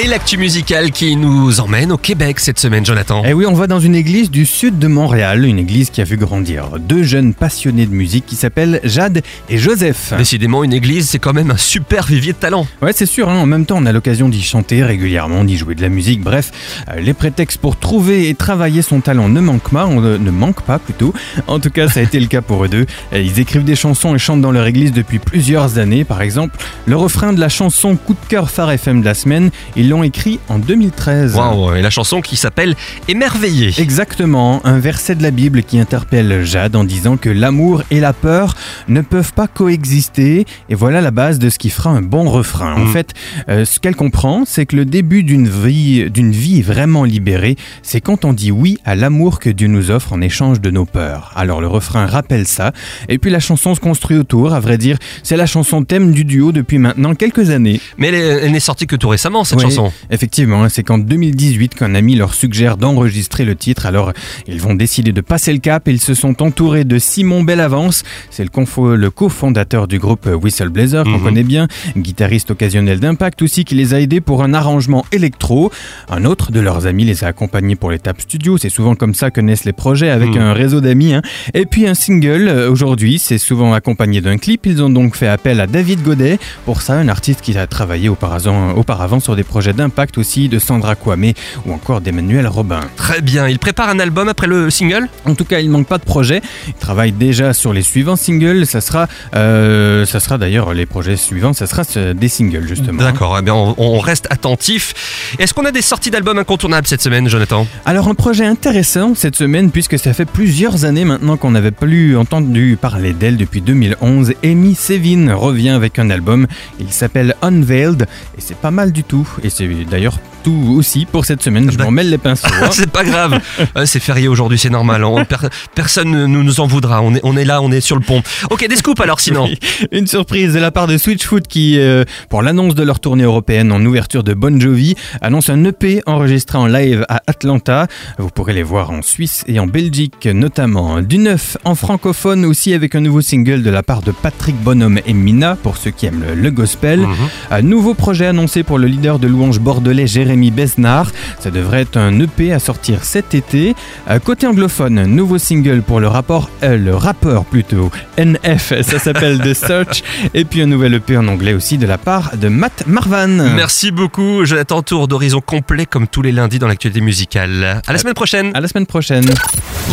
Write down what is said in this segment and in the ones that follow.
Et l'actu musicale qui nous emmène au Québec cette semaine, Jonathan. Eh oui, on va dans une église du sud de Montréal, une église qui a vu grandir deux jeunes passionnés de musique qui s'appellent Jade et Joseph. Décidément, une église, c'est quand même un super vivier de talent. Ouais, c'est sûr, hein, en même temps, on a l'occasion d'y chanter régulièrement, d'y jouer de la musique, bref, euh, les prétextes pour trouver et travailler son talent ne manquent pas, on, euh, ne manquent pas plutôt. En tout cas, ça a été le cas pour eux deux. Euh, Ils écrivent des chansons et chantent dans leur église depuis plusieurs années. Par exemple, le refrain de la chanson Coup de cœur Phare FM de la semaine, ils l'ont écrit en 2013. Waouh, et la chanson qui s'appelle Émerveillé. Exactement, un verset de la Bible qui interpelle Jade en disant que l'amour et la peur ne peuvent pas coexister. Et voilà la base de ce qui fera un bon refrain. En Mm. fait, euh, ce qu'elle comprend, c'est que le début d'une vie, d'une vie vraiment libérée, c'est quand on dit oui à l'amour que Dieu nous offre en échange de nos peurs. Alors le refrain rappelle ça. Et puis la chanson se construit autour. À vrai dire, c'est la chanson thème du duo depuis maintenant quelques années. Mais elle, est- elle n'est sortie que tout récemment, cette Oui, chanson. Effectivement, c'est qu'en 2018 qu'un ami leur suggère d'enregistrer le titre. Alors, ils vont décider de passer le cap. Ils se sont entourés de Simon Bellavance. C'est le cofondateur du groupe Whistleblazer qu'on Mhm. connaît bien, guitariste occasionnel d'Impact aussi, qui les a aidés pour un arrangement électro. Un autre de leurs amis les a accompagnés pour l'étape studio. C'est souvent comme ça que naissent les projets avec Mhm. un réseau d'amis. hein. Et puis un single. euh, Aujourd'hui, c'est souvent accompagné d'un clip. Ils ont donc fait appel à David Godet. Pour ça, un artiste qui a travaillé auparavant, auparavant sur des projets d'impact aussi de Sandra Kwame ou encore d'Emmanuel Robin. Très bien, il prépare un album après le single? En tout cas, il manque pas de projet. Il travaille déjà sur les suivants singles. Ça sera, euh, ça sera d'ailleurs les projets suivants. Ça sera des singles justement. D'accord, eh bien on, on reste attentif. Est-ce qu'on a des sorties d'albums incontournables cette semaine, Jonathan? Alors un projet intéressant cette semaine puisque ça fait plusieurs années maintenant qu'on n'avait plus entendu parler d'elle depuis 2011. Amy Sevin revient avec un album. Il s'appelle Unveiled et c'est pas mal du tout. Et c'est d'ailleurs tout aussi pour cette semaine. Je m'en mêle les pinceaux. hein. C'est pas grave, c'est férié aujourd'hui, c'est normal. On- per- personne ne nous, nous en voudra. On est, on est là, on est sur le pont. Ok, des scoops alors sinon. Oui, Une surprise de la part de Switchfoot qui, euh, pour l'annonce de leur tournée européenne en ouverture de Bon Jovi, annonce un EP enregistré en live à Atlanta. Vous pourrez les voir en Suisse et en Belgique notamment. Du neuf en francophone aussi avec un nouveau single de la part de Patrick Bonhomme et Mina pour ceux qui aiment le, le gospel. Mhm. Un nouveau projet annoncé pour le leader de louange bordelais Jérémy Besnard. Ça devrait être un EP à sortir cet été. Euh, côté anglophone, nouveau single pour le rapport, euh, le rappeur plutôt NF, ça s'appelle The Search. Et puis un nouvel EP en anglais aussi de la part de Matt Marvan. Merci beaucoup, Jonathan. Tour d'horizon complet comme tous les lundis dans l'actualité musicale. À la semaine prochaine. À la semaine prochaine.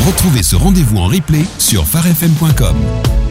Retrouvez ce rendez-vous en replay sur pharefm.com.